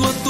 dispuesto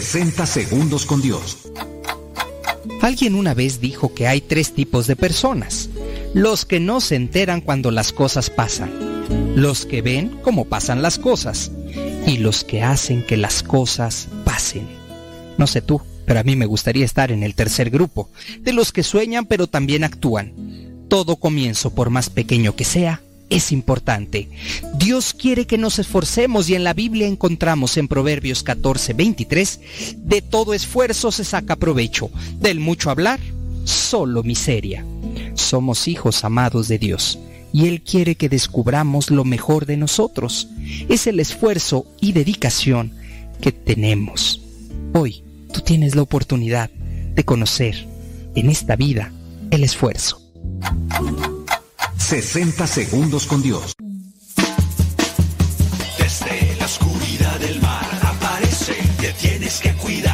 60 segundos con Dios. Alguien una vez dijo que hay tres tipos de personas. Los que no se enteran cuando las cosas pasan. Los que ven cómo pasan las cosas. Y los que hacen que las cosas pasen. No sé tú, pero a mí me gustaría estar en el tercer grupo. De los que sueñan pero también actúan. Todo comienzo, por más pequeño que sea, es importante. Dios quiere que nos esforcemos y en la Biblia encontramos en Proverbios 14, 23, de todo esfuerzo se saca provecho, del mucho hablar, solo miseria. Somos hijos amados de Dios y Él quiere que descubramos lo mejor de nosotros. Es el esfuerzo y dedicación que tenemos. Hoy tú tienes la oportunidad de conocer en esta vida el esfuerzo. 60 segundos con Dios. Desde la oscuridad del mar aparece, te tienes que cuidar.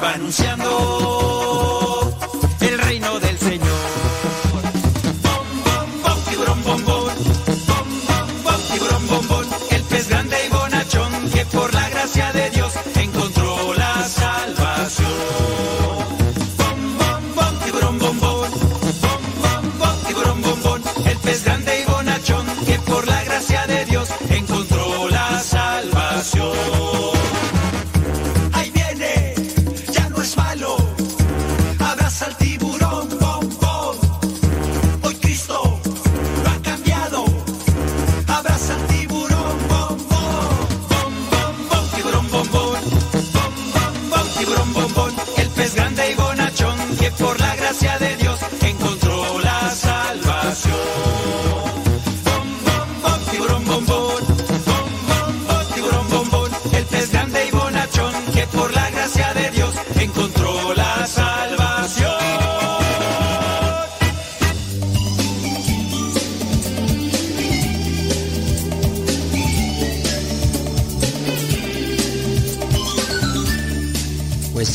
Va anunciando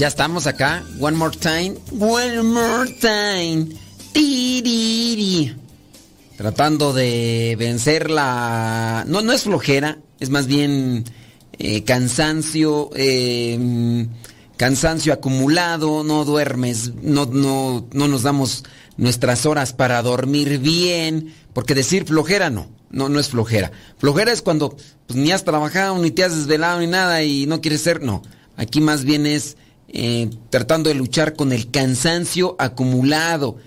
ya estamos acá. One more time. One more time. Tiriri. Tratando de vencer la... No, no es flojera, es más bien eh, cansancio, eh, cansancio acumulado, no duermes, no, no, no nos damos nuestras horas para dormir bien, porque decir flojera no, no, no es flojera. Flojera es cuando pues, ni has trabajado, ni te has desvelado, ni nada y no quieres ser, no. Aquí más bien es eh, tratando de luchar con el cansancio acumulado.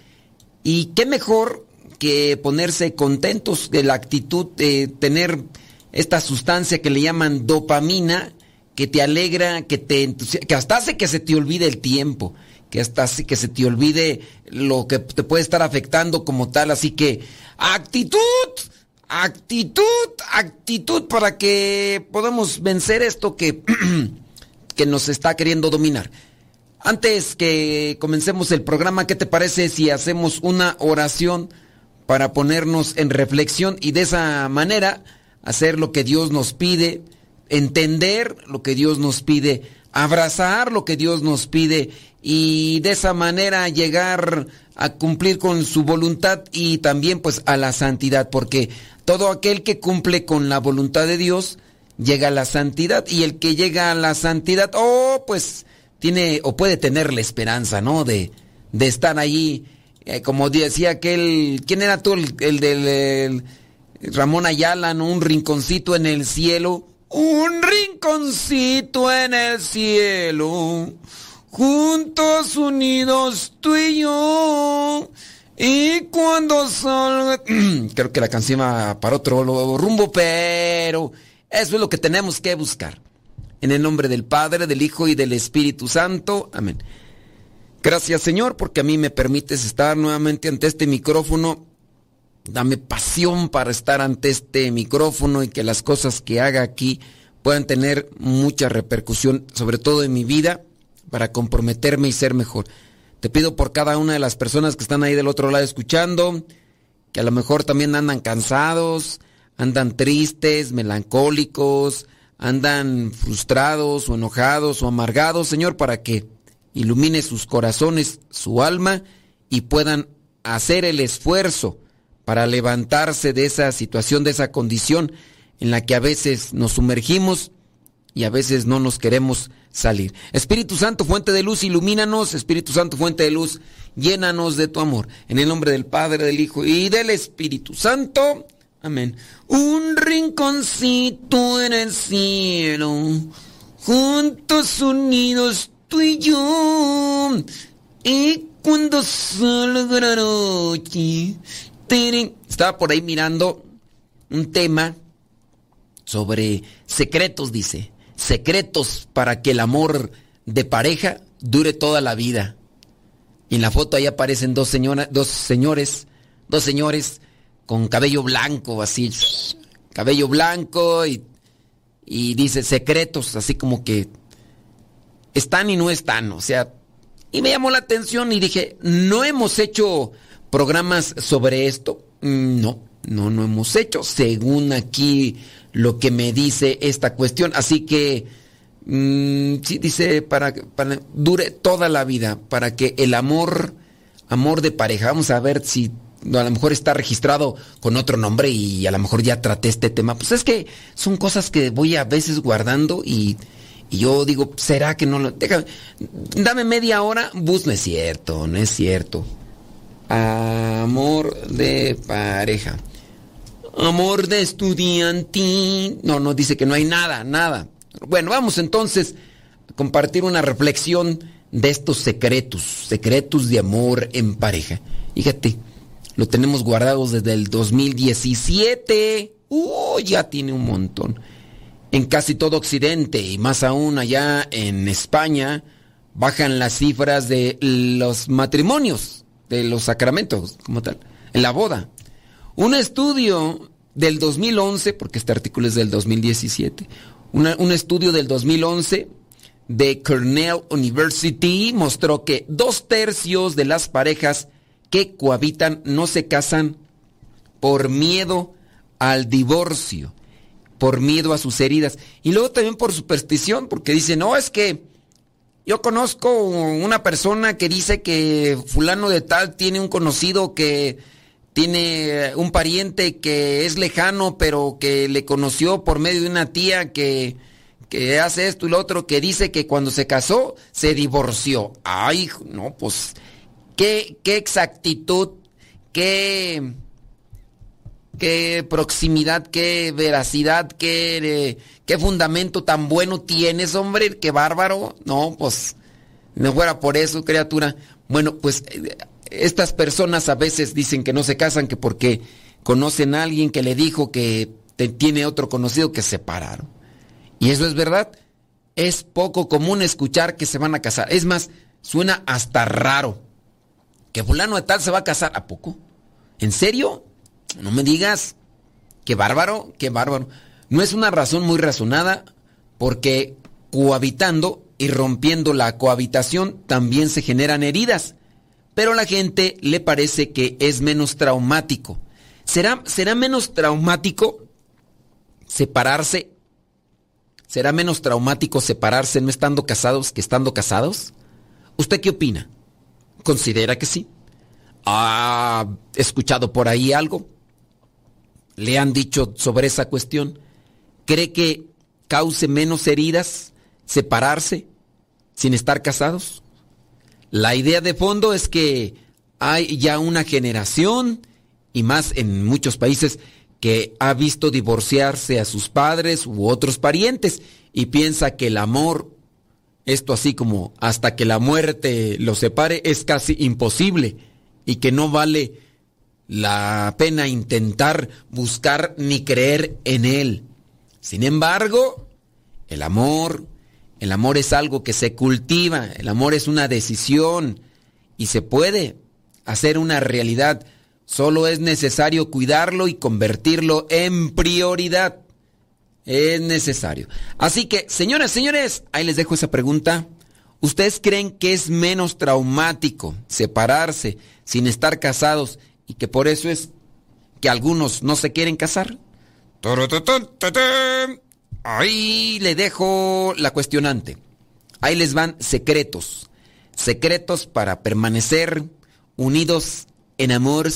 Y qué mejor que ponerse contentos de la actitud de tener esta sustancia que le llaman dopamina, que te alegra, que te que hasta hace que se te olvide el tiempo, que hasta hace que se te olvide lo que te puede estar afectando como tal. Así que actitud, actitud, actitud para que podamos vencer esto que, que nos está queriendo dominar. Antes que comencemos el programa, ¿qué te parece si hacemos una oración para ponernos en reflexión y de esa manera hacer lo que Dios nos pide, entender lo que Dios nos pide, abrazar lo que Dios nos pide y de esa manera llegar a cumplir con su voluntad y también pues a la santidad, porque todo aquel que cumple con la voluntad de Dios llega a la santidad y el que llega a la santidad, oh, pues tiene o puede tener la esperanza, ¿no? De, de estar allí, eh, como decía aquel, ¿quién era tú? El, el del el Ramón Ayala, ¿no? Un rinconcito en el cielo, un rinconcito en el cielo, juntos unidos tú y yo. Y cuando salga, creo que la canción va para otro rumbo, pero Eso es lo que tenemos que buscar. En el nombre del Padre, del Hijo y del Espíritu Santo. Amén. Gracias Señor porque a mí me permites estar nuevamente ante este micrófono. Dame pasión para estar ante este micrófono y que las cosas que haga aquí puedan tener mucha repercusión, sobre todo en mi vida, para comprometerme y ser mejor. Te pido por cada una de las personas que están ahí del otro lado escuchando, que a lo mejor también andan cansados, andan tristes, melancólicos, andan frustrados o enojados o amargados, Señor, para que ilumine sus corazones, su alma y puedan hacer el esfuerzo para levantarse de esa situación, de esa condición en la que a veces nos sumergimos y a veces no nos queremos salir. Espíritu Santo, fuente de luz, ilumínanos. Espíritu Santo, fuente de luz, llénanos de tu amor. En el nombre del Padre, del Hijo y del Espíritu Santo. Amén. Un rinconcito en el cielo, juntos unidos tú y yo. Y cuando salga la noche, estaba por ahí mirando un tema sobre secretos, dice. Secretos para que el amor de pareja dure toda la vida. Y en la foto ahí aparecen dos, señoras, dos señores, dos señores con cabello blanco, así, cabello blanco y, y dice secretos, así como que están y no están, o sea, y me llamó la atención y dije, ¿no hemos hecho programas sobre esto? Mm, no, no, no hemos hecho, según aquí lo que me dice esta cuestión. Así que, mmm, sí, dice, para que dure toda la vida, para que el amor, amor de pareja, vamos a ver si a lo mejor está registrado con otro nombre y a lo mejor ya traté este tema. Pues es que son cosas que voy a veces guardando y, yo digo, ¿será que no lo... Déjame, dame media hora, bus, no es cierto, no es cierto. Amor de pareja. Amor de estudiantil. No, no, dice que no hay nada, nada. Bueno, vamos entonces a compartir una reflexión de estos secretos, secretos de amor en pareja. Fíjate, lo tenemos guardados desde el 2017. Uh, ya tiene un montón. En casi todo Occidente y más aún allá en España bajan las cifras de los matrimonios, de los sacramentos como tal, en la boda. Un estudio del 2011, porque este artículo es del 2017, un estudio del 2011 de Cornell University mostró que dos tercios de las parejas que cohabitan no se casan por miedo al divorcio, por miedo a sus heridas y luego también por superstición, porque dicen, no, es que yo conozco una persona que dice que fulano de tal tiene un conocido que tiene un pariente que es lejano, pero que le conoció por medio de una tía que, que hace esto y lo otro, que dice que cuando se casó se divorció. Ay, no, pues qué, exactitud, qué, qué proximidad, qué veracidad, qué, qué fundamento tan bueno tienes, hombre, qué bárbaro. No, pues, no fuera por eso, criatura. Bueno, pues estas personas a veces dicen que no se casan que porque conocen a alguien que le dijo que tiene otro conocido que se separaron. Y eso es verdad. Es poco común escuchar que se van a casar. Es más, suena hasta raro que fulano de tal se va a casar. ¿A poco? ¿En serio? No me digas. Qué bárbaro, qué bárbaro. No es una razón muy razonada porque cohabitando y rompiendo la cohabitación también se generan heridas. Pero a la gente le parece que es menos traumático. ¿Será, será menos traumático separarse? ¿Será menos traumático separarse no estando casados que estando casados? ¿Usted qué opina? ¿Considera que sí? ¿Ha escuchado por ahí algo? ¿Le han dicho sobre esa cuestión? ¿Cree que cause menos heridas separarse sin estar casados? La idea de fondo es que hay ya una generación, y más en muchos países, que ha visto divorciarse a sus padres u otros parientes y piensa que el amor esto así como hasta que la muerte lo separe es casi imposible y que no vale la pena intentar buscar ni creer en él. Sin embargo, el amor, el amor es algo que se cultiva, el amor es una decisión y se puede hacer una realidad. Solo es necesario cuidarlo y convertirlo en prioridad. Es necesario. Así que, señoras, señores, ahí les dejo esa pregunta. ¿Ustedes creen que es menos traumático separarse sin estar casados y que por eso es que algunos no se quieren casar? Ahí le dejo la cuestionante. Ahí les van secretos. Secretos para permanecer unidos en amor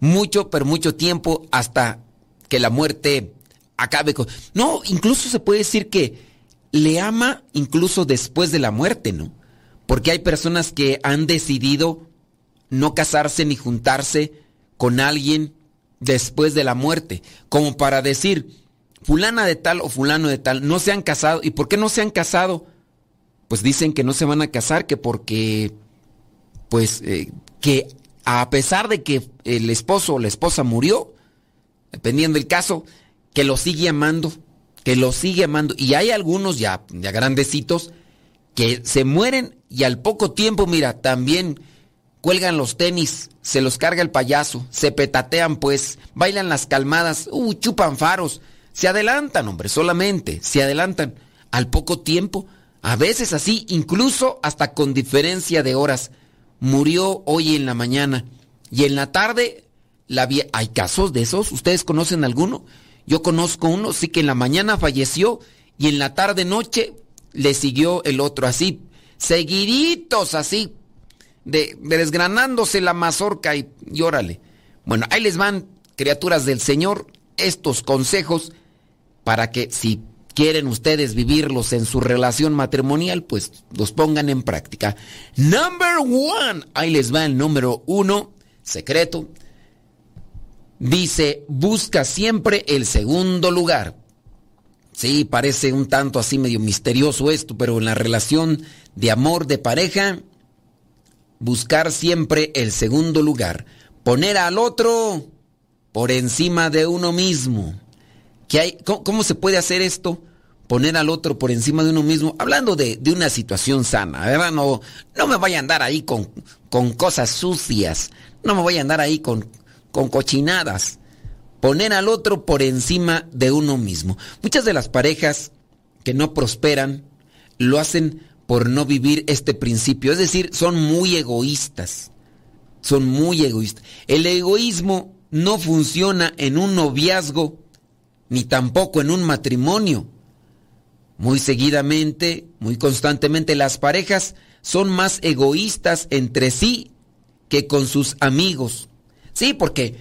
mucho, pero mucho tiempo hasta que la muerte acabe con... No, incluso se puede decir que le ama incluso después de la muerte, ¿no? Porque hay personas que han decidido no casarse ni juntarse con alguien después de la muerte, como para decir, fulana de tal o fulano de tal, no se han casado. ¿Y por qué no se han casado? Pues dicen que no se van a casar, que porque, pues, eh, que a pesar de que el esposo o la esposa murió, dependiendo del caso, que lo sigue amando, que lo sigue amando. Y hay algunos ya, ya grandecitos que se mueren y al poco tiempo, mira, también cuelgan los tenis, se los carga el payaso, se petatean pues, bailan las calmadas, uh, chupan faros, se adelantan, hombre, solamente, se adelantan al poco tiempo, a veces así, incluso hasta con diferencia de horas. Murió hoy en la mañana y en la tarde la ¿Hay casos de esos? ¿Ustedes conocen alguno? Yo conozco uno, sí que en la mañana falleció y en la tarde noche le siguió el otro así, seguiditos así, de, desgranándose la mazorca y, y órale. Bueno, ahí les van, criaturas del Señor, estos consejos para que si quieren ustedes vivirlos en su relación matrimonial, pues los pongan en práctica. Number one, ahí les va el número uno, secreto. Dice, busca siempre el segundo lugar. Sí, parece un tanto así medio misterioso esto, pero en la relación de amor de pareja, buscar siempre el segundo lugar, poner al otro por encima de uno mismo. ¿Qué hay? ¿Cómo, se puede hacer esto? Poner al otro por encima de uno mismo, hablando de, una situación sana, ¿verdad? No, no me vaya a andar ahí con, con cosas sucias, no me vaya a andar ahí con, con cochinadas. Poner al otro por encima de uno mismo. Muchas de las parejas que no prosperan lo hacen por no vivir este principio. Es decir, son muy egoístas. Son muy egoístas. El egoísmo no funciona en un noviazgo ni tampoco en un matrimonio. Muy seguidamente, muy constantemente, las parejas son más egoístas entre sí que con sus amigos. Sí, porque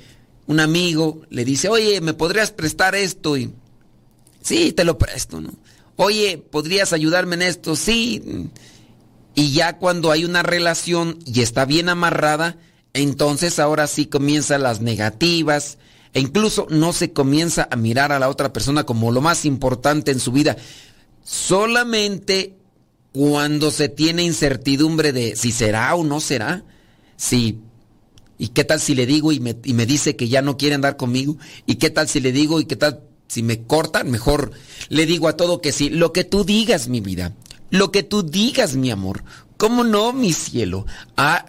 un amigo le dice, oye, ¿me podrías prestar esto? Y, sí, te lo presto, ¿no? oye, ¿podrías ayudarme en esto? Sí. Y ya cuando hay una relación y está bien amarrada, entonces ahora sí comienzan las negativas e incluso no se comienza a mirar a la otra persona como lo más importante en su vida. Solamente cuando se tiene incertidumbre de si será o no será, si ¿Y qué tal si le digo y me, y me, dice que ya no quiere andar conmigo? ¿Y qué tal si le digo y qué tal si me cortan, mejor le digo a todo que sí. Lo que tú digas, mi vida. Lo que tú digas, mi amor. ¿Cómo no, mi cielo? Ah,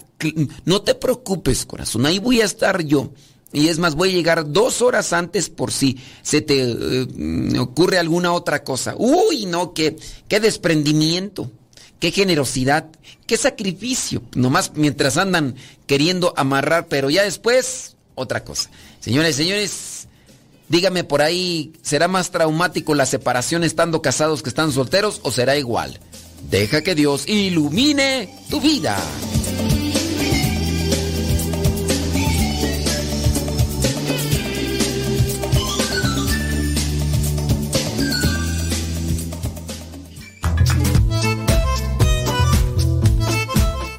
no te preocupes, corazón. Ahí voy a estar yo. Y es más, voy a llegar dos horas antes por si se te eh, ocurre alguna otra cosa. Uy, no, qué, qué desprendimiento, qué generosidad, qué sacrificio. Nomás mientras andan queriendo amarrar, pero ya después, otra cosa. Señores, señores, Dígame por ahí, ¿será más traumático la separación estando casados que están solteros o será igual? Deja que Dios ilumine tu vida.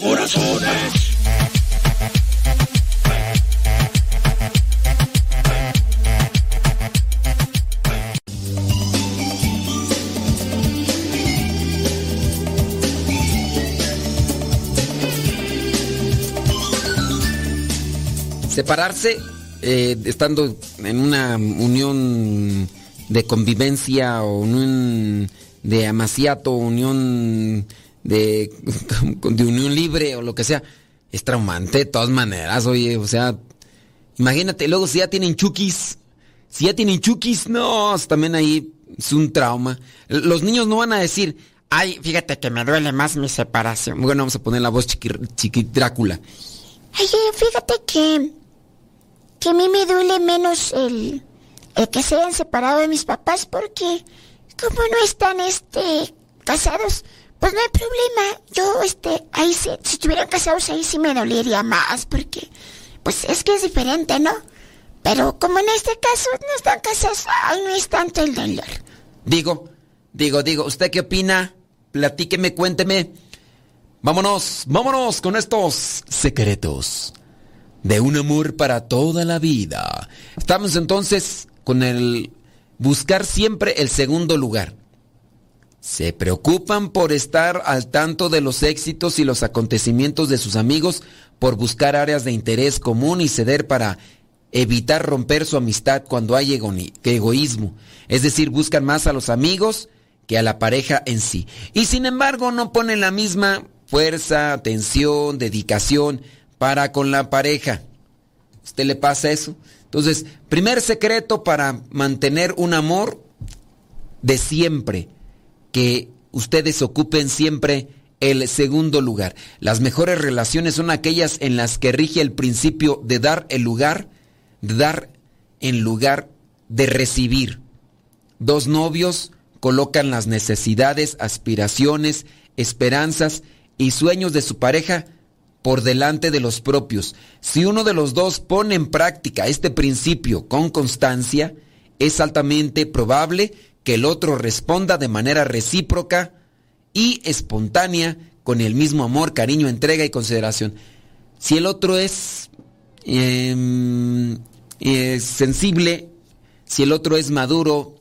Corazones. Separarse eh, estando en una unión de convivencia o unión de amaciato, unión de, de unión libre o lo que sea, es traumante de todas maneras, oye, o sea, imagínate, luego si ya tienen chukis, si ya tienen chukis, no, también ahí es un trauma. Los niños no van a decir, ay, fíjate que me duele más mi separación. Bueno, vamos a poner la voz chiqui, Drácula. Ay, fíjate que, que a mí me duele menos el, el que se hayan separado de mis papás porque como no están este casados, pues no hay problema. Yo, este, ahí sí, si estuvieran casados ahí sí me dolería más, porque, pues es que es diferente, ¿no? Pero como en este caso no están casados, ahí no es tanto el dolor. Digo, digo, digo, ¿usted qué opina? Platíqueme, cuénteme. Vámonos, vámonos con estos secretos de un amor para toda la vida. Estamos entonces con el buscar siempre el segundo lugar. Se preocupan por estar al tanto de los éxitos y los acontecimientos de sus amigos, por buscar áreas de interés común y ceder para evitar romper su amistad cuando hay egoísmo. Es decir, buscan más a los amigos que a la pareja en sí. Y sin embargo no ponen la misma fuerza, atención, dedicación para con la pareja. ¿Usted le pasa eso? Entonces, primer secreto para mantener un amor de siempre que ustedes ocupen siempre el segundo lugar. Las mejores relaciones son aquellas en las que rige el principio de dar el lugar, de dar en lugar de recibir. Dos novios colocan las necesidades, aspiraciones, esperanzas y sueños de su pareja por delante de los propios. Si uno de los dos pone en práctica este principio con constancia, es altamente probable que el otro responda de manera recíproca y espontánea con el mismo amor, cariño, entrega y consideración. Si el otro es, em, es sensible, si el otro es maduro,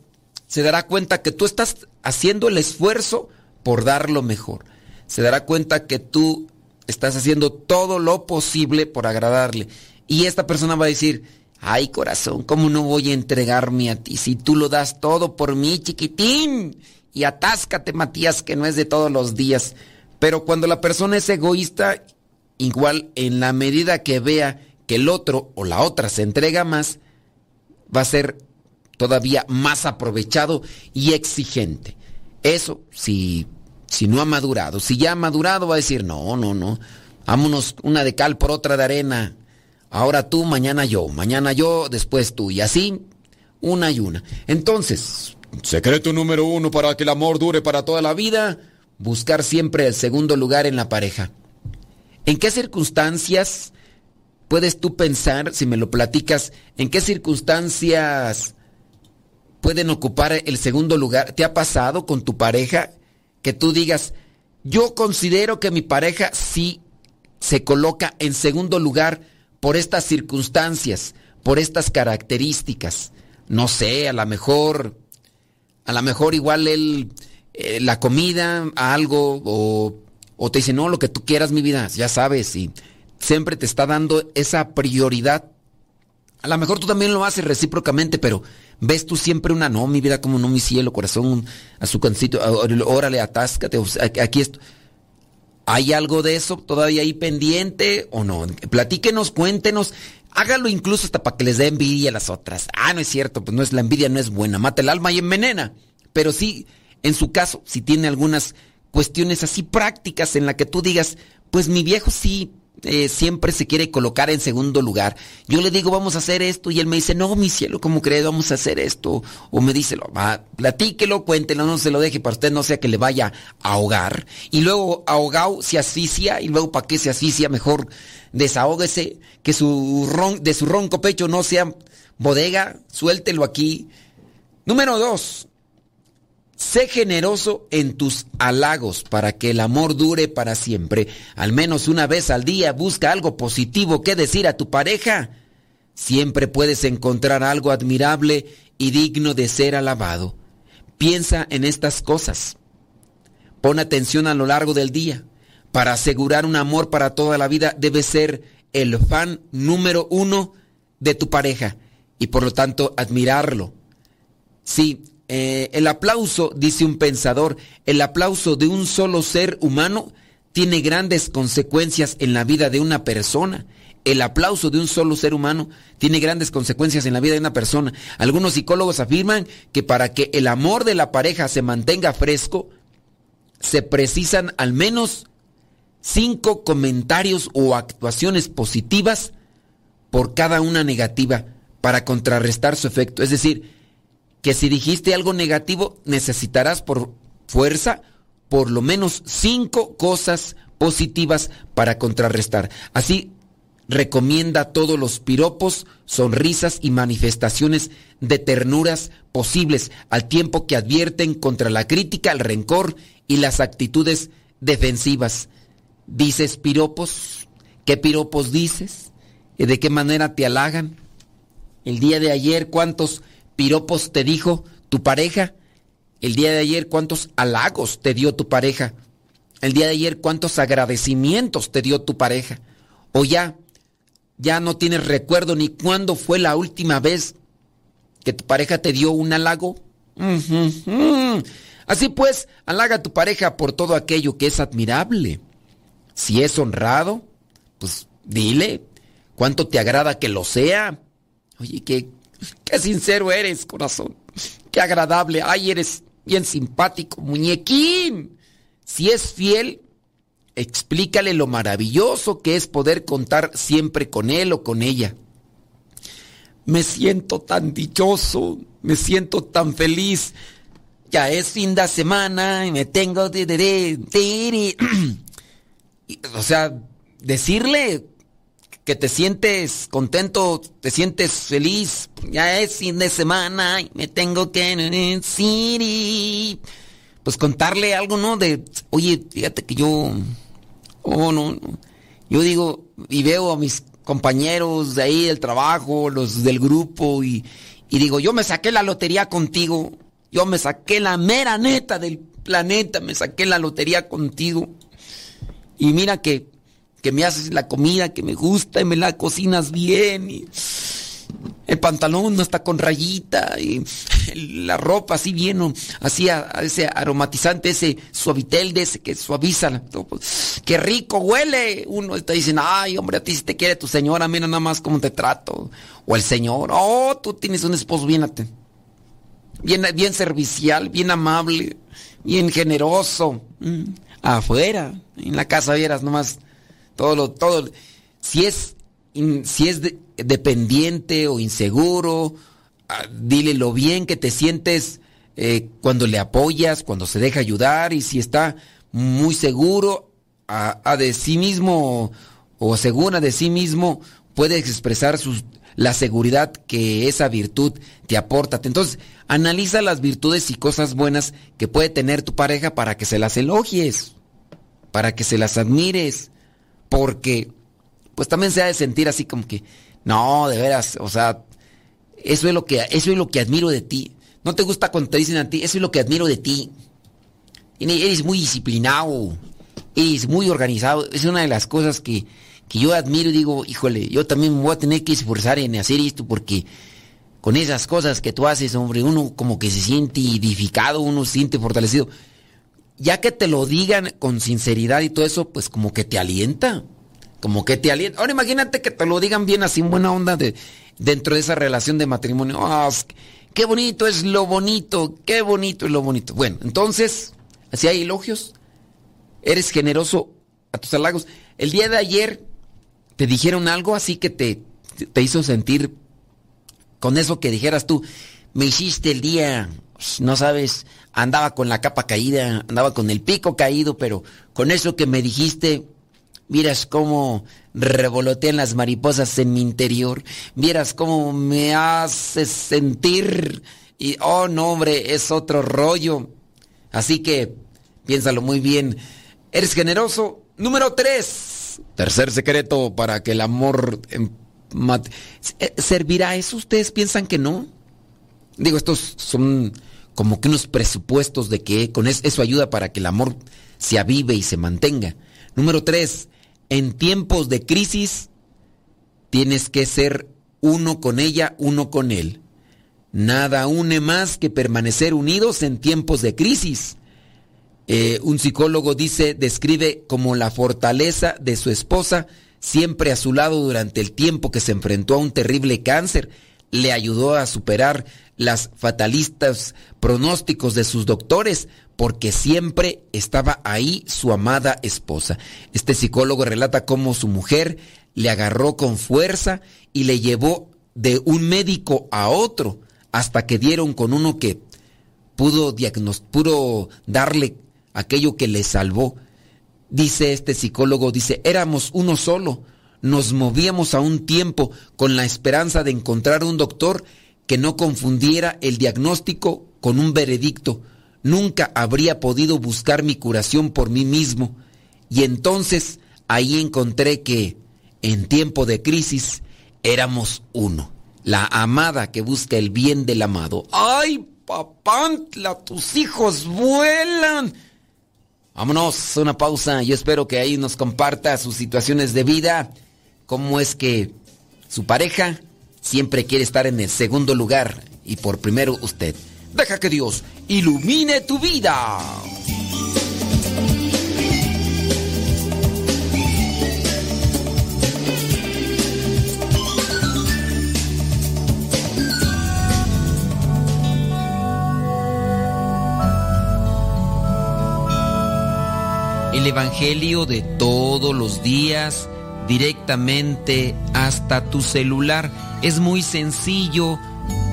se dará cuenta que tú estás haciendo el esfuerzo por dar lo mejor. Se dará cuenta que tú estás haciendo todo lo posible por agradarle. Y esta persona va a decir, Ay, corazón, ¿cómo no voy a entregarme a ti si tú lo das todo por mí, chiquitín? Y atáscate, Matías, que no es de todos los días. Pero cuando la persona es egoísta, igual en la medida que vea que el otro o la otra se entrega más, va a ser todavía más aprovechado y exigente. Eso, si, si no ha madurado. Si ya ha madurado, va a decir, no, no, no. Vámonos una de cal por otra de arena. Ahora tú, mañana yo, mañana yo, después tú. Y así, una y una. Entonces, secreto número uno para que el amor dure para toda la vida, buscar siempre el segundo lugar en la pareja. ¿En qué circunstancias puedes tú pensar, si me lo platicas, en qué circunstancias pueden ocupar el segundo lugar? ¿Te ha pasado con tu pareja que tú digas, yo considero que mi pareja sí se coloca en segundo lugar? Por estas circunstancias, por estas características. No sé, a lo mejor, a lo mejor igual él, eh, la comida, algo, o, o, te dice, no, lo que tú quieras, mi vida, ya sabes, y siempre te está dando esa prioridad. A lo mejor tú también lo haces recíprocamente, pero ves tú siempre una, no, mi vida, como no, mi cielo, corazón, a su cancito, órale, atáscate, aquí esto. ¿Hay algo de eso todavía ahí pendiente o no? Platíquenos, cuéntenos. Hágalo incluso hasta para que les dé envidia a las otras. Ah, no es cierto, pues no es la envidia, no es buena. Mata el alma y envenena. Pero sí, en su caso, si tiene algunas cuestiones así prácticas en la que tú digas, pues mi viejo sí eh, siempre se quiere colocar en segundo lugar. Yo le digo, vamos a hacer esto, y él me dice, no, mi cielo, ¿cómo crees? Vamos a hacer esto. O me dice, platíquelo, cuéntelo, no se lo deje para usted, no sea que le vaya a ahogar. Y luego ahogado se asfixia, y luego para qué se asfixia, mejor desahógese, que su ron, de su ronco pecho no sea bodega, suéltelo aquí. Número dos, Sé generoso en tus halagos para que el amor dure para siempre. Al menos una vez al día busca algo positivo que decir a tu pareja. Siempre puedes encontrar algo admirable y digno de ser alabado. Piensa en estas cosas. Pon atención a lo largo del día. Para asegurar un amor para toda la vida debes ser el fan número uno de tu pareja y por lo tanto admirarlo. Sí, eh, el aplauso, dice un pensador, el aplauso de un solo ser humano tiene grandes consecuencias en la vida de una persona. El aplauso de un solo ser humano tiene grandes consecuencias en la vida de una persona. Algunos psicólogos afirman que para que el amor de la pareja se mantenga fresco, se precisan al menos cinco comentarios o actuaciones positivas por cada una negativa para contrarrestar su efecto. Es decir, que si dijiste algo negativo, necesitarás por fuerza por lo menos cinco cosas positivas para contrarrestar. Así recomienda todos los piropos, sonrisas y manifestaciones de ternuras posibles, al tiempo que advierten contra la crítica, el rencor y las actitudes defensivas. ¿Dices piropos? ¿Qué piropos dices? ¿De qué manera te halagan? El día de ayer, ¿cuántos piropos te dijo tu pareja? El día de ayer, ¿cuántos halagos te dio tu pareja? El día de ayer, ¿cuántos agradecimientos te dio tu pareja? O ya, ya no tienes recuerdo ni cuándo fue la última vez que tu pareja te dio un halago. Así pues, halaga a tu pareja por todo aquello que es admirable. Si es honrado, pues dile cuánto te agrada que lo sea. Oye, qué, Qué sincero eres, corazón. Qué agradable. Ay, eres bien simpático, muñequín. Si es fiel, explícale lo maravilloso que es poder contar siempre con él o con ella. Me siento tan dichoso, me siento tan feliz. Ya es fin de semana y me tengo de, o sea, decirle que te sientes contento, te sientes feliz, ya es fin de semana y me tengo que decir pues contarle algo, ¿no? De, oye, fíjate que yo, oh, no, no, yo digo y veo a mis compañeros de ahí del trabajo, los del grupo y digo, yo me saqué la lotería contigo, yo me saqué la mera neta del planeta, me saqué la lotería contigo. Y mira que que me haces la comida que me gusta y me la cocinas bien y el pantalón no está con rayita y la ropa así bien, así ese aromatizante, ese suavitel de ese que suaviza. Pues, qué rico huele. Uno está diciendo, ay hombre, a ti si te quiere tu señora, mira nada más cómo te trato. O el señor, oh, tú tienes un esposo bien, bien, bien servicial, bien amable, bien generoso. Mm, afuera, en la casa vieras nomás todo lo, todo. Si es, si es dependiente o inseguro, ah, dile lo bien que te sientes eh, cuando le apoyas, cuando se deja ayudar y si está muy seguro a, de sí mismo o segura de sí mismo, puedes expresar la seguridad que esa virtud te aporta. Entonces, analiza las virtudes y cosas buenas que puede tener tu pareja para que se las elogies, para que se las admires porque pues también se ha de sentir así como que, no, de veras, o sea, eso es lo que, eso es lo que admiro de ti. No te gusta cuando te dicen a ti, eso es lo que admiro de ti. Eres muy disciplinado, eres muy organizado. Es una de las cosas que, que yo admiro y digo, híjole, yo también me voy a tener que esforzar en hacer esto porque con esas cosas que tú haces, hombre, uno como que se siente edificado, uno se siente fortalecido ya que te lo digan con sinceridad y todo eso, pues como que te alienta. Como que te alienta. Ahora imagínate que te lo digan bien así en buena onda de, dentro de esa relación de matrimonio. Ah, qué bonito es lo bonito, qué bonito es lo bonito. Bueno, entonces, así hay elogios. Eres generoso a tus halagos. El día de ayer, te dijeron algo así que te, te hizo sentir con eso que dijeras tú, me hiciste el día, no sabes, andaba con la capa caída, andaba con el pico caído, pero con eso que me dijiste, miras cómo revolotean las mariposas en mi interior, vieras cómo me hace sentir y, oh no hombre, es otro rollo. Así que, piénsalo muy bien. ¿Eres generoso? Número tres. Tercer secreto para que el amor em, eh, ¿Servirá eso? ¿Ustedes piensan que no? Digo, estos son como que unos presupuestos de que con eso ayuda para que el amor se avive y se mantenga. Número tres, en tiempos de crisis tienes que ser uno con ella, uno con él. Nada une más que permanecer unidos en tiempos de crisis. Eh, un psicólogo dice, describe como la fortaleza de su esposa siempre a su lado durante el tiempo que se enfrentó a un terrible cáncer, le ayudó a superar las fatalistas pronósticos de sus doctores, porque siempre estaba ahí su amada esposa. Este psicólogo relata cómo su mujer le agarró con fuerza y le llevó de un médico a otro hasta que dieron con uno que pudo, pudo darle aquello que le salvó. Dice este psicólogo, dice, éramos uno solo, nos movíamos a un tiempo con la esperanza de encontrar un doctor que no confundiera el diagnóstico con un veredicto. Nunca habría podido buscar mi curación por mí mismo. Y entonces ahí encontré que, en tiempo de crisis, éramos uno. La amada que busca el bien del amado. ¡Ay, papantla! Tus hijos vuelan. Vámonos, una pausa. Yo espero que ahí nos comparta sus situaciones de vida, cómo es que su pareja siempre quiere estar en el segundo lugar y por primero usted. Deja que Dios ilumine tu vida. el Evangelio de todos los días directamente hasta tu celular. Es muy sencillo.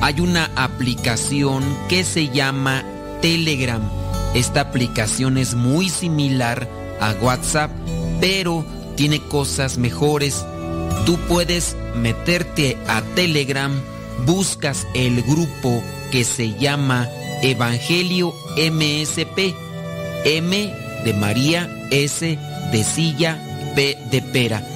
Hay una aplicación que se llama Telegram. Esta aplicación es muy similar a WhatsApp, pero tiene cosas mejores. Tú puedes meterte a Telegram, buscas el grupo que se llama Evangelio MSP. M de María S de silla, P de pera.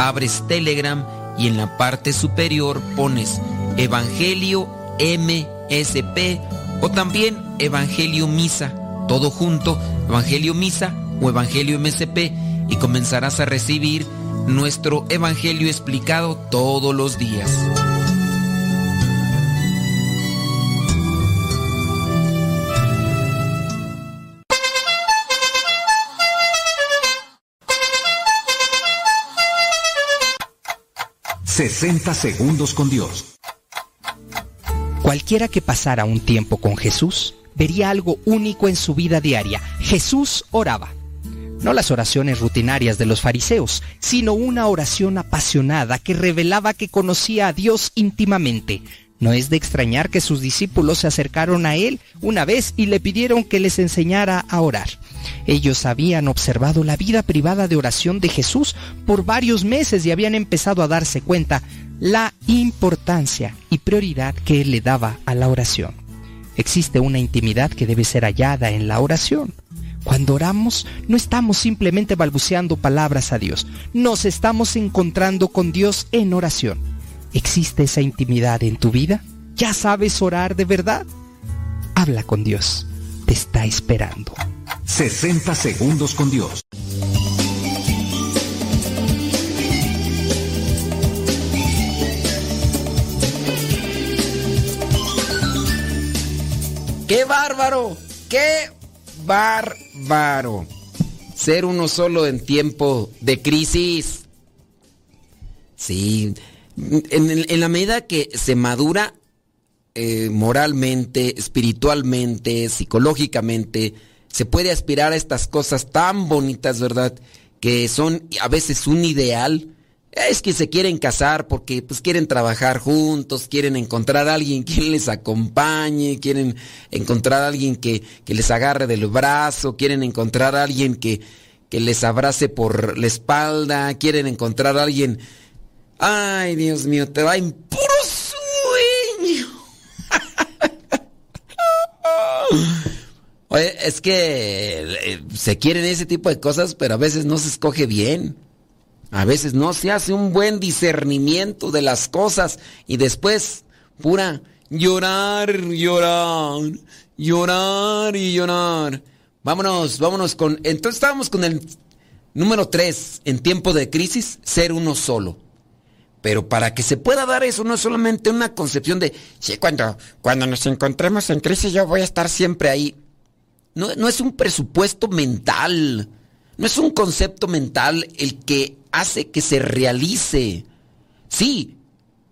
abres Telegram y en la parte superior pones Evangelio MSP o también Evangelio Misa, todo junto, Evangelio Misa o Evangelio MSP y comenzarás a recibir nuestro Evangelio explicado todos los días. ...60 segundos con Dios. Cualquiera que pasara un tiempo con Jesús vería algo único en su vida diaria. Jesús oraba. No las oraciones rutinarias de los fariseos, sino una oración apasionada que revelaba que conocía a Dios íntimamente. No es de extrañar que sus discípulos se acercaron a él una vez y le pidieron que les enseñara a orar. Ellos habían observado la vida privada de oración de Jesús por varios meses y habían empezado a darse cuenta la importancia y prioridad que él le daba a la oración. Existe una intimidad que debe ser hallada en la oración. Cuando oramos no estamos simplemente balbuceando palabras a Dios, nos estamos encontrando con Dios en oración. ¿Existe esa intimidad en tu vida? ¿Ya sabes orar de verdad? Habla con Dios, te está esperando. 60 segundos con Dios. ¡Qué bárbaro! ¡Qué bárbaro! Ser uno solo en tiempo de crisis. Sí, en, la medida que se madura eh, moralmente, espiritualmente, psicológicamente, se puede aspirar a estas cosas tan bonitas, ¿verdad? Que son a veces un ideal. Es que se quieren casar porque pues quieren trabajar juntos, quieren encontrar a alguien que les acompañe, quieren encontrar a alguien que, que les agarre del brazo, quieren encontrar a alguien que, que les abrace por la espalda, quieren encontrar a alguien Ay, Dios mío, te va en puro sueño. Oye, es que eh, se quieren ese tipo de cosas, pero a veces no se escoge bien. A veces no se hace un buen discernimiento de las cosas y después, pura, llorar, llorar, llorar y llorar. Vámonos, vámonos con... Entonces estábamos con el número 3, en tiempo de crisis, ser uno solo. Pero para que se pueda dar eso no es solamente una concepción de, sí, cuando, cuando nos encontremos en crisis yo voy a estar siempre ahí. No, no es un presupuesto mental, no es un concepto mental el que hace que se realice. Sí,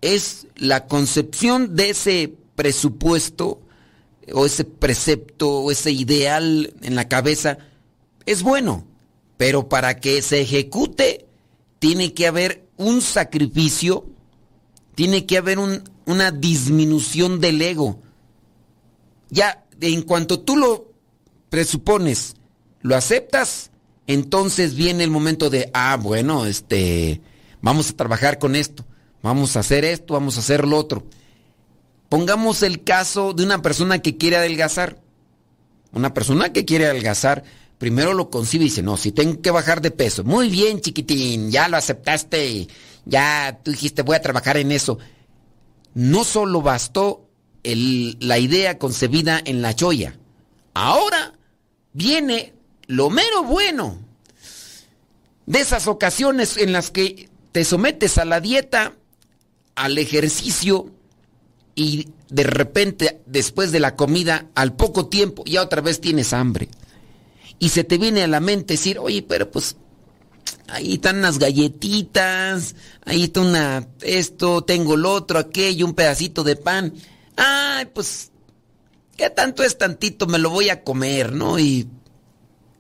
es la concepción de ese presupuesto o ese precepto o ese ideal en la cabeza es bueno, pero para que se ejecute tiene que haber un sacrificio, tiene que haber una disminución del ego. Ya, en cuanto tú lo presupones, lo aceptas, entonces viene el momento de, ah, bueno, este, vamos a trabajar con esto, vamos a hacer esto, vamos a hacer lo otro. Pongamos el caso de una persona que quiere adelgazar. Una persona que quiere adelgazar primero lo concibe y dice, no, si tengo que bajar de peso. Muy bien, chiquitín, ya lo aceptaste, ya tú dijiste, voy a trabajar en eso. No solo bastó la idea concebida en la choya. Ahora viene lo mero bueno. De esas ocasiones en las que te sometes a la dieta, al ejercicio y de repente después de la comida, al poco tiempo, ya otra vez tienes hambre y se te viene a la mente decir, oye, pero pues ahí están unas galletitas, ahí está una, esto, tengo lo otro, aquello, un pedacito de pan. Ay, pues, ¿qué tanto es tantito? Me lo voy a comer, ¿no? Y,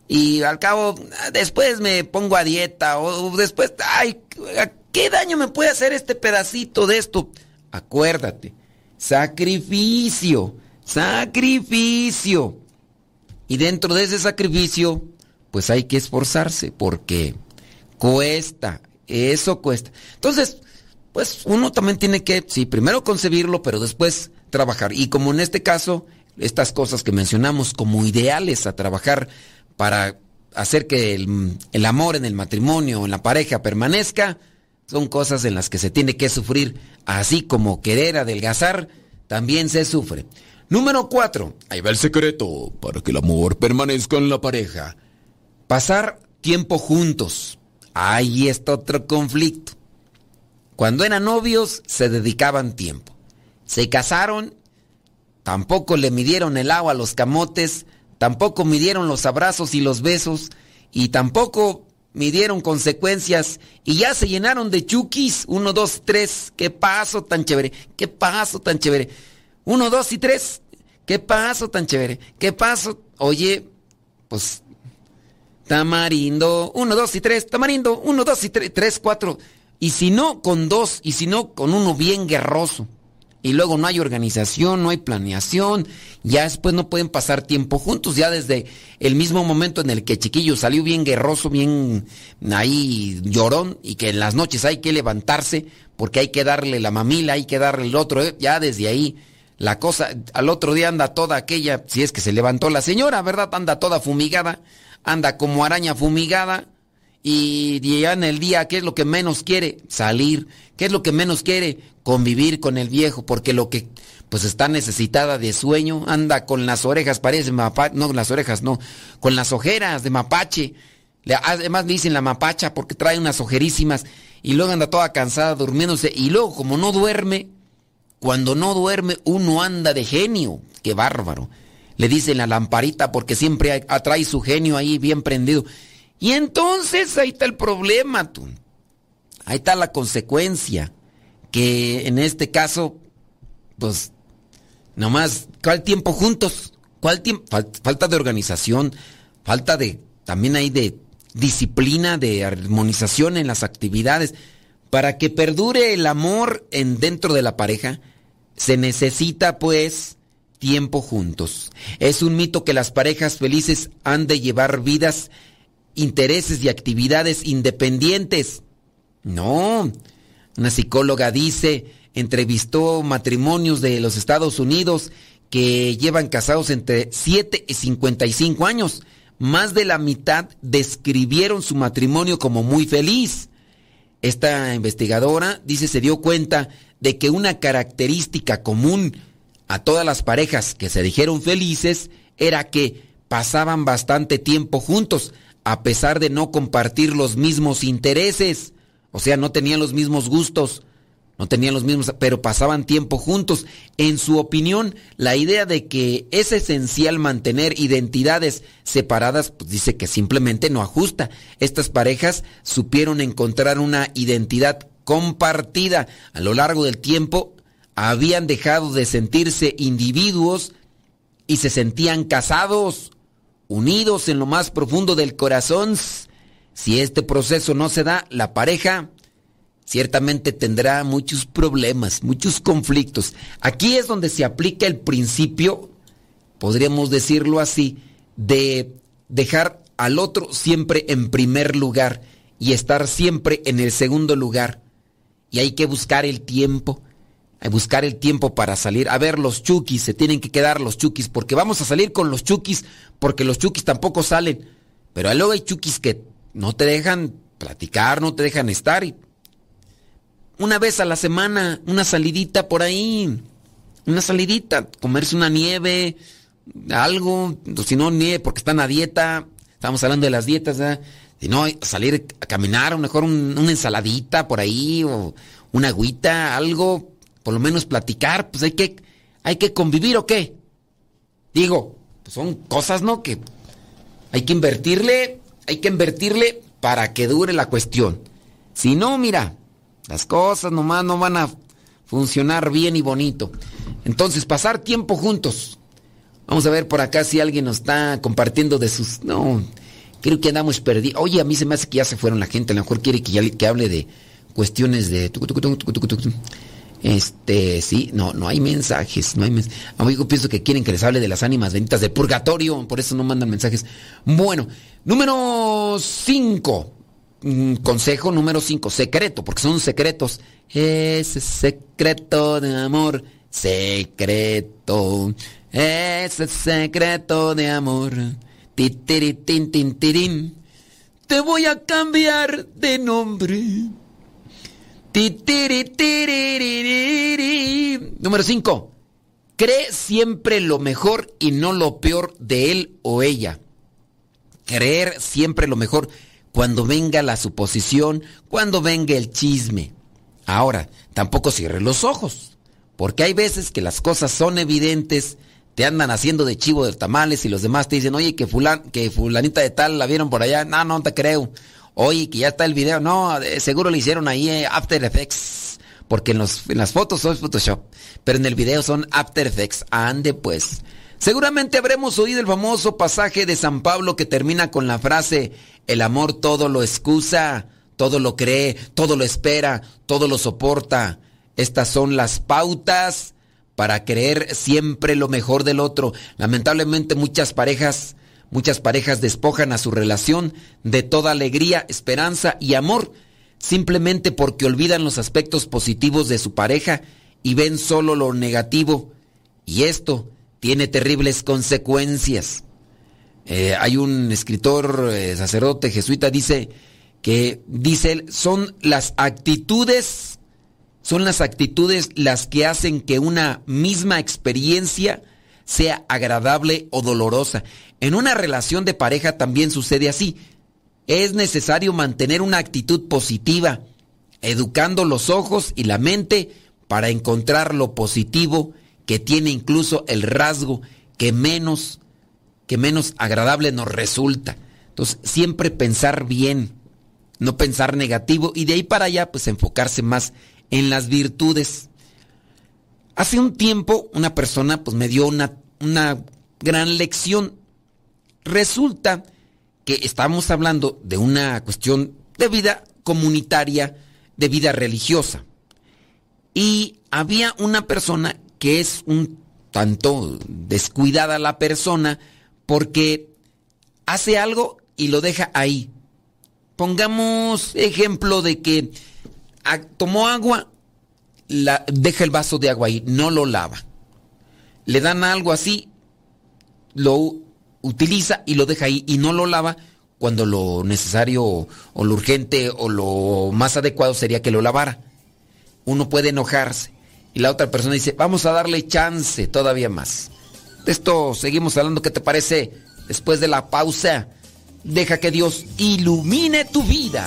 y al cabo, después me pongo a dieta o después, ay, ¿qué daño me puede hacer este pedacito de esto? Acuérdate, sacrificio, sacrificio. Y dentro de ese sacrificio, pues hay que esforzarse porque cuesta, eso cuesta. Entonces, pues uno también tiene que, sí, primero concebirlo, pero después trabajar. Y como en este caso, estas cosas que mencionamos como ideales a trabajar para hacer que el, el amor en el matrimonio, en la pareja permanezca, son cosas en las que se tiene que sufrir, así como querer adelgazar, también se sufre. Número 4. Ahí va el secreto para que el amor permanezca en la pareja. Pasar tiempo juntos. Ahí está otro conflicto. Cuando eran novios se dedicaban tiempo. Se casaron, tampoco le midieron el agua a los camotes, tampoco midieron los abrazos y los besos, y tampoco midieron consecuencias, y ya se llenaron de chukis. Uno, dos, tres. Qué paso tan chévere, qué paso tan chévere. Uno, dos y tres. ¿Qué paso tan chévere? ¿Qué paso? Oye, pues tamarindo. Uno, dos y tres. Tamarindo. Uno, dos y tres. Tres, cuatro. Y si no, con dos. Y si no, con uno bien guerroso. Y luego no hay organización, no hay planeación. Ya después no pueden pasar tiempo juntos. Ya desde el mismo momento en el que Chiquillo salió bien guerroso, bien ahí llorón. Y que en las noches hay que levantarse porque hay que darle la mamila, hay que darle el otro. ¿eh? Ya desde ahí la cosa, al otro día anda toda aquella, si es que se levantó la señora, ¿verdad? Anda toda fumigada, anda como araña fumigada. Y ya en el día, ¿qué es lo que menos quiere? Salir. ¿Qué es lo que menos quiere? Convivir con el viejo, porque lo que pues está necesitada de sueño, anda con las orejas, parece mapache, no, las orejas no, con las ojeras de mapache. Además le dicen la mapacha porque trae unas ojerísimas y luego anda toda cansada durmiéndose y luego como no duerme, cuando no duerme uno anda de genio. Qué bárbaro. le dicen la lamparita porque siempre atrae su genio ahí bien prendido. Y entonces ahí está el problema, tú. Ahí está la consecuencia. Que en este caso, pues, nomás, ¿cuál tiempo juntos? ¿Cuál tiempo? falta de organización, falta de, también hay de disciplina, de armonización en las actividades. Para que perdure el amor en dentro de la pareja, se necesita pues tiempo juntos. Es un mito que las parejas felices han de llevar vidas, intereses y actividades independientes. No. Una psicóloga dice, entrevistó matrimonios de los Estados Unidos que llevan casados entre 7 y 55 años. Más de la mitad describieron su matrimonio como muy feliz. Esta investigadora dice se dio cuenta de que una característica común a todas las parejas que se dijeron felices era que pasaban bastante tiempo juntos, a pesar de no compartir los mismos intereses. O sea, no tenían los mismos gustos, no tenían los mismos, pero pasaban tiempo juntos. En su opinión, la idea de que es esencial mantener identidades separadas, pues dice que simplemente no ajusta. Estas parejas supieron encontrar una identidad compartida a lo largo del tiempo, habían dejado de sentirse individuos y se sentían casados, unidos en lo más profundo del corazón si este proceso no se da, la pareja ciertamente tendrá muchos problemas, muchos conflictos. Aquí es donde se aplica el principio, podríamos decirlo así, de dejar al otro siempre en primer lugar y estar siempre en el segundo lugar. Y hay que buscar el tiempo, buscar el tiempo para salir. A ver, los chukis, se tienen que quedar los chukis, porque vamos a salir con los chukis, porque los chukis tampoco salen. Pero luego hay chukis que no te dejan platicar, no te dejan estar. Y una vez a la semana, una salidita por ahí, una salidita, comerse una nieve, algo, si no nieve porque están a dieta, estamos hablando de las dietas, si no, salir a caminar, o mejor una ensaladita por ahí, o una agüita, algo, por lo menos platicar, pues hay que, hay que convivir o qué. Digo, pues son cosas, ¿no? Que hay que invertirle hay que invertirle para que dure la cuestión. Si no, mira, las cosas nomás no van a funcionar bien y bonito. Entonces, pasar tiempo juntos. Vamos a ver por acá si alguien nos está compartiendo de sus... No, creo que andamos perdidos. Oye, a mí se me hace que ya se fueron la gente. A lo mejor quiere que, ya, que hable de cuestiones de... Este, sí, no, no hay mensajes, no hay mensajes. Amigo, pienso que quieren que les hable de las ánimas benditas del purgatorio, por eso no mandan mensajes. Bueno, número 5. Mm, consejo número 5, secreto, porque son secretos. Ese secreto de amor, secreto. Ese secreto de amor. Titiritin, tin, Te voy a cambiar de nombre. Número 5. Cree siempre lo mejor y no lo peor de él o ella. Creer siempre lo mejor cuando venga la suposición, cuando venga el chisme. Ahora, tampoco cierre los ojos, porque hay veces que las cosas son evidentes, te andan haciendo de chivo de tamales y los demás te dicen, oye, que, fulan, que fulanita de tal la vieron por allá. No, no te creo. Oye, que ya está el video. No, seguro le hicieron ahí eh, After Effects. Porque en, los, en las fotos son Photoshop. Pero en el video son After Effects. Ande pues. Seguramente habremos oído el famoso pasaje de San Pablo que termina con la frase, el amor todo lo excusa, todo lo cree, todo lo espera, todo lo soporta. Estas son las pautas para creer siempre lo mejor del otro. Lamentablemente muchas parejas Muchas parejas despojan a su relación de toda alegría, esperanza y amor simplemente porque olvidan los aspectos positivos de su pareja y ven solo lo negativo. Y esto tiene terribles consecuencias. Eh, hay un escritor eh, sacerdote jesuita dice que dice son las actitudes son las actitudes las que hacen que una misma experiencia sea agradable o dolorosa. En una relación de pareja también sucede así. Es necesario mantener una actitud positiva, educando los ojos y la mente para encontrar lo positivo que tiene incluso el rasgo que menos, que menos agradable nos resulta. Entonces, siempre pensar bien, no pensar negativo y de ahí para allá, pues enfocarse más en las virtudes. Hace un tiempo una persona pues me dio una, una gran lección. Resulta que estamos hablando de una cuestión de vida comunitaria, de vida religiosa. Y había una persona que es un tanto descuidada la persona porque hace algo y lo deja ahí. Pongamos ejemplo de que tomó agua, deja el vaso de agua ahí, no lo lava. Le dan algo así, lo utiliza y lo deja ahí y no lo lava cuando lo necesario o lo urgente o lo más adecuado sería que lo lavara. Uno puede enojarse y la otra persona dice, vamos a darle chance todavía más. De esto seguimos hablando, ¿qué te parece? Después de la pausa, deja que Dios ilumine tu vida.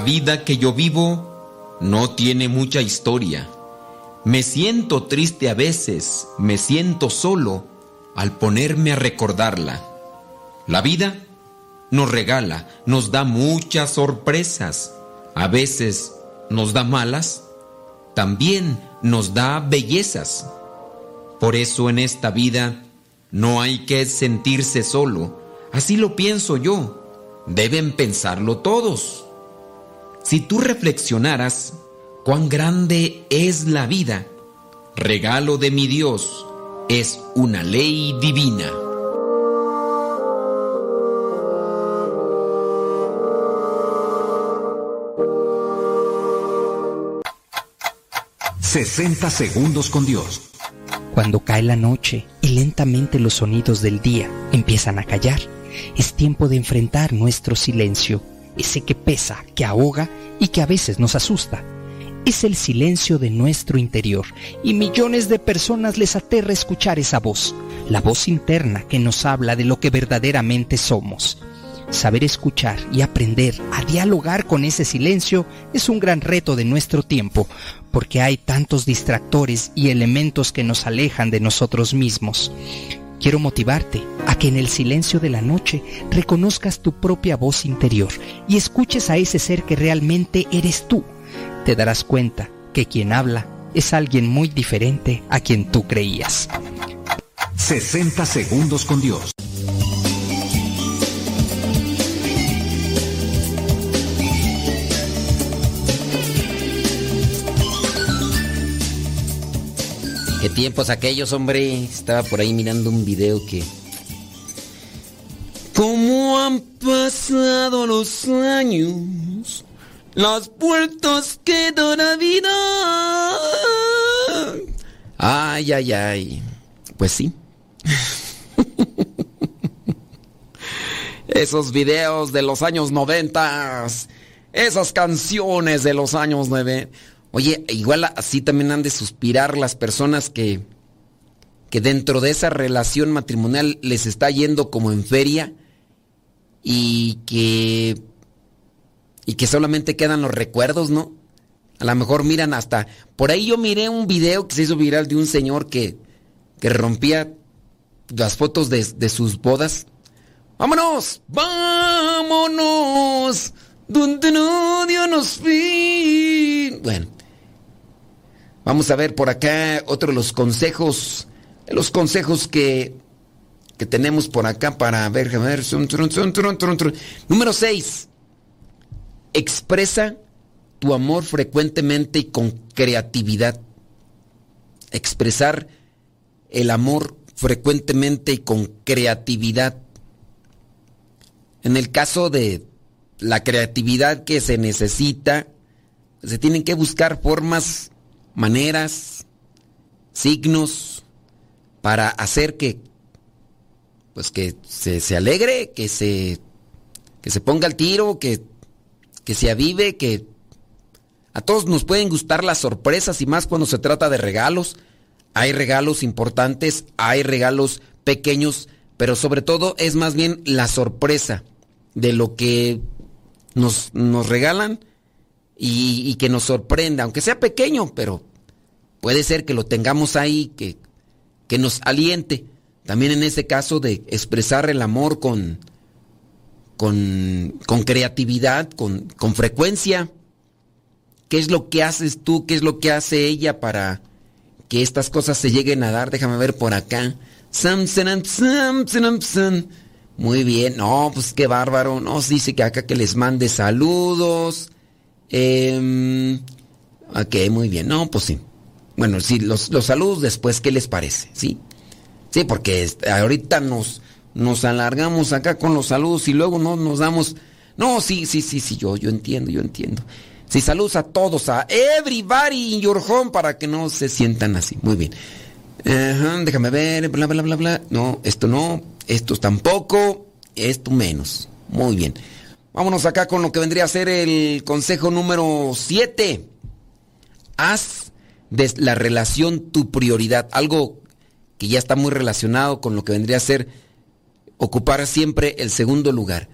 La vida que yo vivo no tiene mucha historia. Me siento triste a veces, me siento solo al ponerme a recordarla. La vida nos regala, nos da muchas sorpresas. A veces nos da malas, también nos da bellezas. Por eso en esta vida no hay que sentirse solo. Así lo pienso yo. Deben pensarlo todos. Si tú reflexionaras cuán grande es la vida, regalo de mi Dios, es una ley divina. ...60 segundos con Dios. Cuando cae la noche y lentamente los sonidos del día empiezan a callar, es tiempo de enfrentar nuestro silencio ese que pesa, que ahoga y que a veces nos asusta. Es el silencio de nuestro interior y millones de personas les aterra escuchar esa voz, la voz interna que nos habla de lo que verdaderamente somos. Saber escuchar y aprender a dialogar con ese silencio es un gran reto de nuestro tiempo, porque hay tantos distractores y elementos que nos alejan de nosotros mismos. Quiero motivarte a que en el silencio de la noche reconozcas tu propia voz interior y escuches a ese ser que realmente eres tú. Te darás cuenta que quien habla es alguien muy diferente a quien tú creías. 60 segundos con Dios. Qué tiempos aquellos, hombre. Estaba por ahí mirando un video que... ¿Cómo han pasado los años? Las puertas que da la vida. Ay, ay, ay. Pues sí. Esos videos de los años noventas. Esas canciones de los años nueve. Oye, igual así también han de suspirar las personas que, que dentro de esa relación matrimonial les está yendo como en feria y que y que solamente quedan los recuerdos, ¿no? A lo mejor miran hasta por ahí yo miré un video que se hizo viral de un señor que que rompía las fotos de, de sus bodas. ¡Vámonos! ¡Vámonos! Donde no dio nos fin. Bueno, Vamos a ver por acá otro de los consejos, los consejos que, que tenemos por acá para ver, a ver. Número 6. Expresa tu amor frecuentemente y con creatividad. Expresar el amor frecuentemente y con creatividad. En el caso de la creatividad que se necesita, se tienen que buscar formas, maneras, signos para hacer que pues que se, se alegre, que se que se ponga al tiro, que, que se avive, que a todos nos pueden gustar las sorpresas y más cuando se trata de regalos. Hay regalos importantes, hay regalos pequeños, pero sobre todo es más bien la sorpresa de lo que nos, nos regalan y, que nos sorprenda, aunque sea pequeño, pero puede ser que lo tengamos ahí, que, que nos aliente. También en ese caso de expresar el amor con, con, con creatividad, con, con frecuencia. ¿Qué es lo que haces tú? ¿Qué es lo que hace ella para que estas cosas se lleguen a dar? Déjame ver por acá. Muy bien, no, pues qué bárbaro. Nos dice que acá que les mande saludos. Eh, ok, muy bien. No, pues sí. Bueno, sí, los, los, saludos después, ¿qué les parece? Sí. Sí, porque ahorita nos, nos alargamos acá con los saludos y luego no nos damos. No, sí, sí, sí, sí, yo, yo entiendo, yo entiendo. Sí, saludos a todos, a everybody in your home para que no se sientan así. Muy bien. déjame ver, bla, bla, bla, bla. No, esto no, esto tampoco, esto menos. Muy bien. Vámonos acá con lo que vendría a ser el consejo número 7. Haz de la relación tu prioridad. Algo que ya está muy relacionado con lo que vendría a ser ocupar siempre el segundo lugar.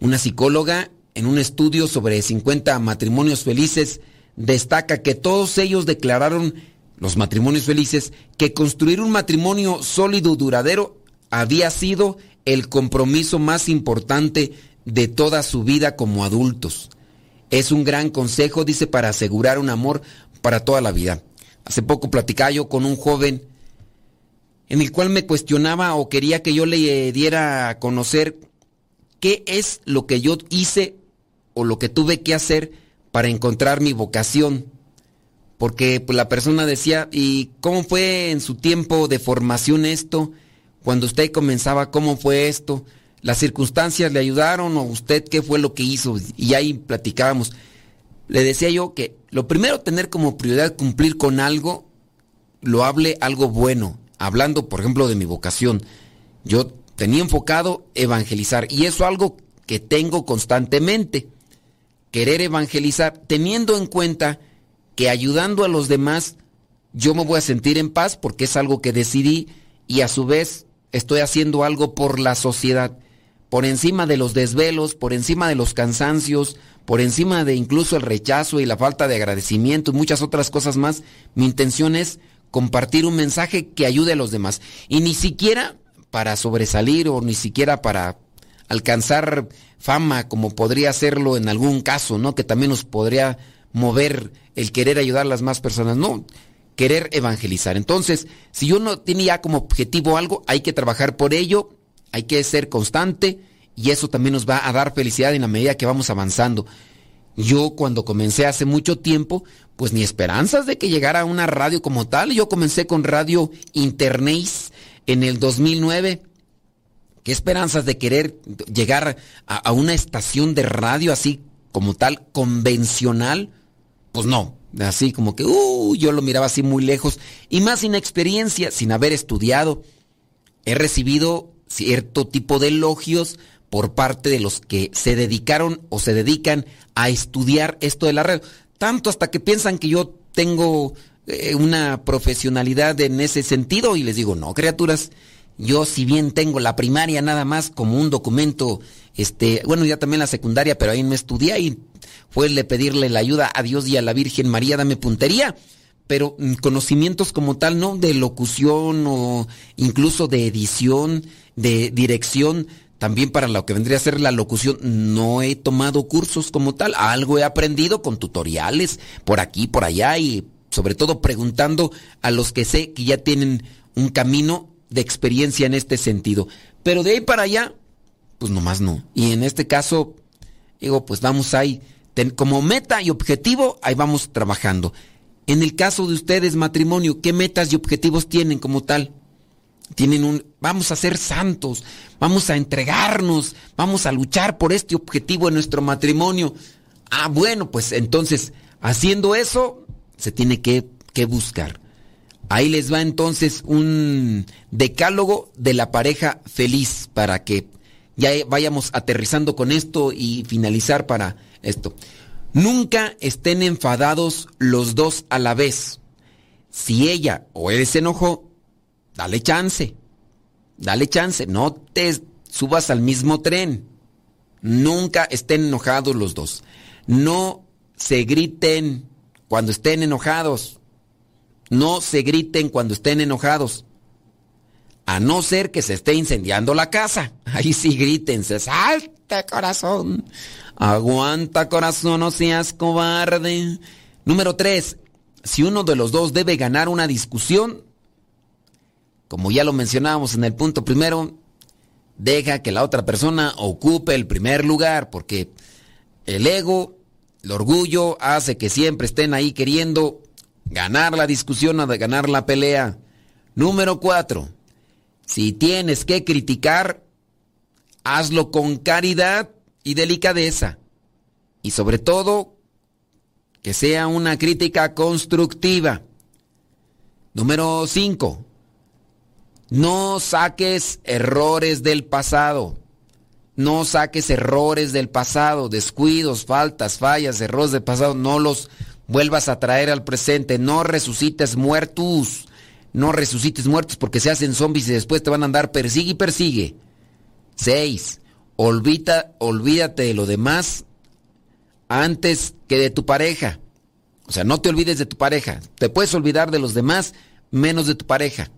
Una psicóloga en un estudio sobre 50 matrimonios felices, destaca que todos ellos declararon, los matrimonios felices, que construir un matrimonio sólido, duradero, había sido el compromiso más importante de toda su vida como adultos. Es un gran consejo, dice, para asegurar un amor para toda la vida. Hace poco platicaba yo con un joven en el cual me cuestionaba o quería que yo le diera a conocer qué es lo que yo hice o lo que tuve que hacer para encontrar mi vocación. Porque pues, la persona decía, ¿y cómo fue en su tiempo de formación esto? Cuando usted comenzaba, ¿cómo fue esto? ¿Las circunstancias le ayudaron o usted qué fue lo que hizo? Y ahí platicábamos. Le decía yo que lo primero tener como prioridad cumplir con algo, lo hable algo bueno. Hablando, por ejemplo, de mi vocación. Yo tenía enfocado evangelizar y eso algo que tengo constantemente querer evangelizar teniendo en cuenta que ayudando a los demás yo me voy a sentir en paz porque es algo que decidí y a su vez estoy haciendo algo por la sociedad, por encima de los desvelos, por encima de los cansancios, por encima de incluso el rechazo y la falta de agradecimiento y muchas otras cosas más, mi intención es compartir un mensaje que ayude a los demás. Y ni siquiera para sobresalir o ni siquiera para alcanzar fama como podría hacerlo en algún caso, ¿no? Que también nos podría mover el querer ayudar a las más personas, no, querer evangelizar. Entonces, si yo no tiene ya como objetivo algo, hay que trabajar por ello, hay que ser constante y eso también nos va a dar felicidad en la medida que vamos avanzando. Yo cuando comencé hace mucho tiempo, pues ni esperanzas de que llegara a una radio como tal. Yo comencé con Radio Internet en el 2009 ¿Qué esperanzas de querer llegar a, una estación de radio así como tal, convencional? Pues no, así como que, uh, yo lo miraba así muy lejos y más sin experiencia, sin haber estudiado. He recibido cierto tipo de elogios por parte de los que se dedicaron o se dedican a estudiar esto de la radio. Tanto hasta que piensan que yo tengo eh, una profesionalidad en ese sentido y les digo, no, criaturas, yo si bien tengo la primaria nada más como un documento, este, bueno, ya también la secundaria, pero ahí me estudié y fue de pedirle la ayuda a Dios y a la Virgen María, dame puntería. Pero mm, conocimientos como tal, ¿no? De locución o incluso de edición, de dirección, también para lo que vendría a ser la locución, no he tomado cursos como tal. Algo he aprendido con tutoriales por aquí, por allá y sobre todo preguntando a los que sé que ya tienen un camino de experiencia en este sentido. Pero de ahí para allá, pues nomás no. Y en este caso, digo, pues vamos ahí, como meta y objetivo, ahí vamos trabajando. En el caso de ustedes, matrimonio, ¿qué metas y objetivos tienen como tal? Tienen un, vamos a ser santos, vamos a entregarnos, vamos a luchar por este objetivo en nuestro matrimonio. Ah, bueno, pues entonces, haciendo eso, se tiene que, que buscar. Ahí les va entonces un decálogo de la pareja feliz para que ya vayamos aterrizando con esto y finalizar para esto. Nunca estén enfadados los dos a la vez. Si ella o él se enojó, dale chance. Dale chance. No te subas al mismo tren. Nunca estén enojados los dos. No se griten cuando estén enojados. No se griten cuando estén enojados. A no ser que se esté incendiando la casa. Ahí sí grítense. Salte corazón. Aguanta corazón, no seas cobarde. Número tres. Si uno de los dos debe ganar una discusión, como ya lo mencionábamos en el punto primero, deja que la otra persona ocupe el primer lugar, porque el ego, el orgullo hace que siempre estén ahí queriendo ganar la discusión o ganar la pelea. Número cuatro, si tienes que criticar, hazlo con caridad y delicadeza. Y sobre todo, que sea una crítica constructiva. Número 5. No saques errores del pasado. No saques errores del pasado, descuidos, faltas, fallas, errores del pasado. No los vuelvas a traer al presente. No resucites muertos. No resucites muertos porque se hacen zombies y después te van a andar persigue y persigue. 6. Olvida, olvídate de lo demás antes que de tu pareja. O sea, no te olvides de tu pareja. Te puedes olvidar de los demás menos de tu pareja.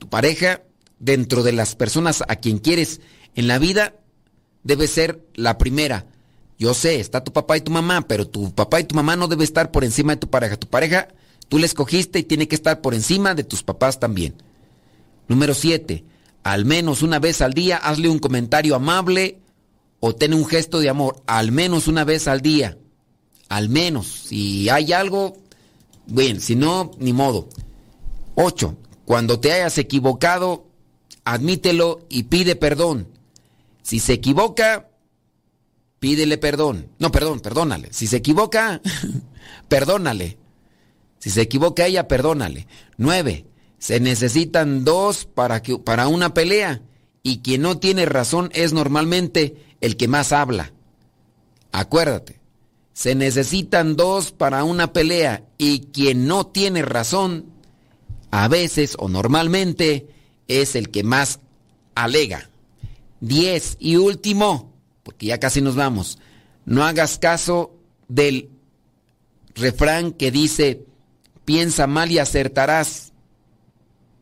Tu pareja, dentro de las personas a quien quieres en la vida, debe ser la primera. Yo sé, está tu papá y tu mamá, pero tu papá y tu mamá no debe estar por encima de tu pareja. Tu pareja, tú la escogiste y tiene que estar por encima de tus papás también. Número 7. Al menos una vez al día hazle un comentario amable o ten un gesto de amor. Al menos una vez al día. Al menos. Si hay algo, bien. Si no, ni modo. 8. Cuando te hayas equivocado, admítelo y pide perdón. Si se equivoca, pídele perdón. No, perdón, perdónale. Si se equivoca, perdónale. Si se equivoca ella, perdónale. 9. Se necesitan dos para, que, para una pelea y quien no tiene razón es normalmente el que más habla. Acuérdate, se necesitan dos para una pelea y quien no tiene razón a veces o normalmente es el que más alega. Diez y último, porque ya casi nos vamos, no hagas caso del refrán que dice, piensa mal y acertarás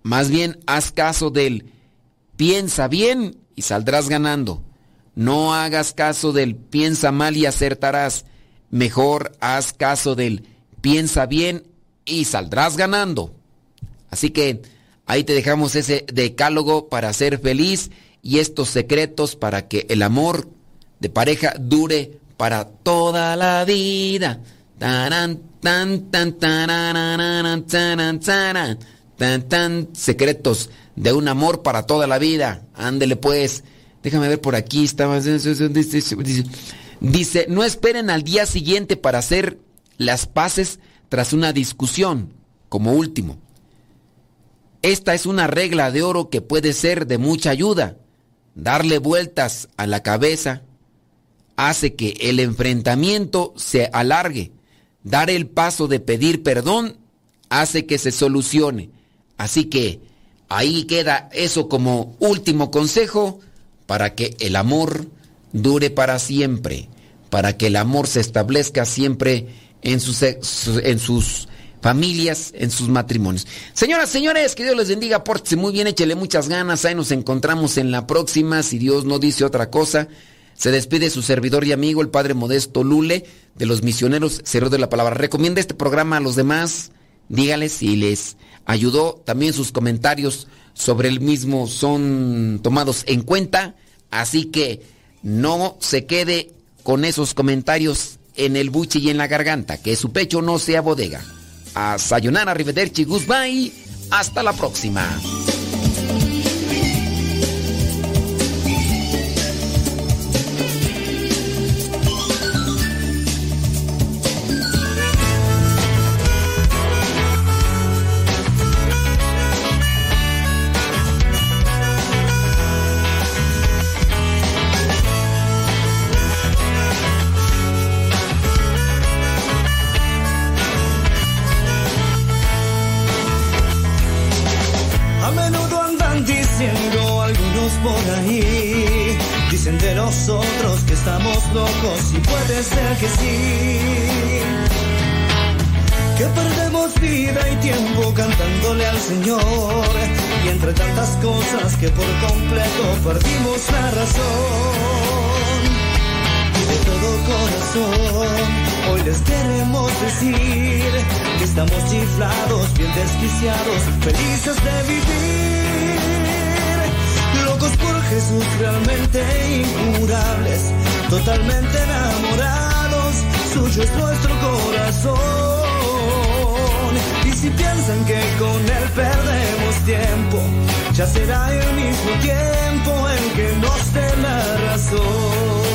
más bien haz caso del piensa bien y saldrás ganando. No hagas caso del piensa mal y acertarás. Mejor haz caso del piensa bien y saldrás ganando. Así que ahí te dejamos ese decálogo para ser feliz y estos secretos para que el amor de pareja dure para toda la vida. tan, tan, Tan, tan, secretos de un amor para toda la vida. Ándele pues. Déjame ver por aquí. Dice, no esperen al día siguiente para hacer las paces tras una discusión, como último. Esta es una regla de oro que puede ser de mucha ayuda. Darle vueltas a la cabeza hace que el enfrentamiento se alargue. Dar el paso de pedir perdón hace que se solucione. Así que ahí queda eso como último consejo para que el amor dure para siempre, para que el amor se establezca siempre en sus, en sus familias, en sus matrimonios. Señoras, señores, que Dios les bendiga, pórtese muy bien, échele muchas ganas, ahí nos encontramos en la próxima, si Dios no dice otra cosa. Se despide su servidor y amigo, el Padre Modesto Lule, de los misioneros Cerro de la Palabra. Recomienda este programa a los demás. Dígales si les ayudó. También sus comentarios sobre el mismo son tomados en cuenta. Así que no se quede con esos comentarios en el buche y en la garganta. Que su pecho no sea bodega. A sayonara, arrivederci, goodbye. Hasta la próxima. Señor. Y entre tantas cosas que por completo perdimos la razón. Y de todo corazón, hoy les queremos decir que estamos chiflados, bien desquiciados, felices de vivir. Locos por Jesús, realmente incurables, totalmente enamorados, suyo es nuestro corazón. Si piensan que con él perdemos tiempo, ya será el mismo tiempo en que nos dé la razón.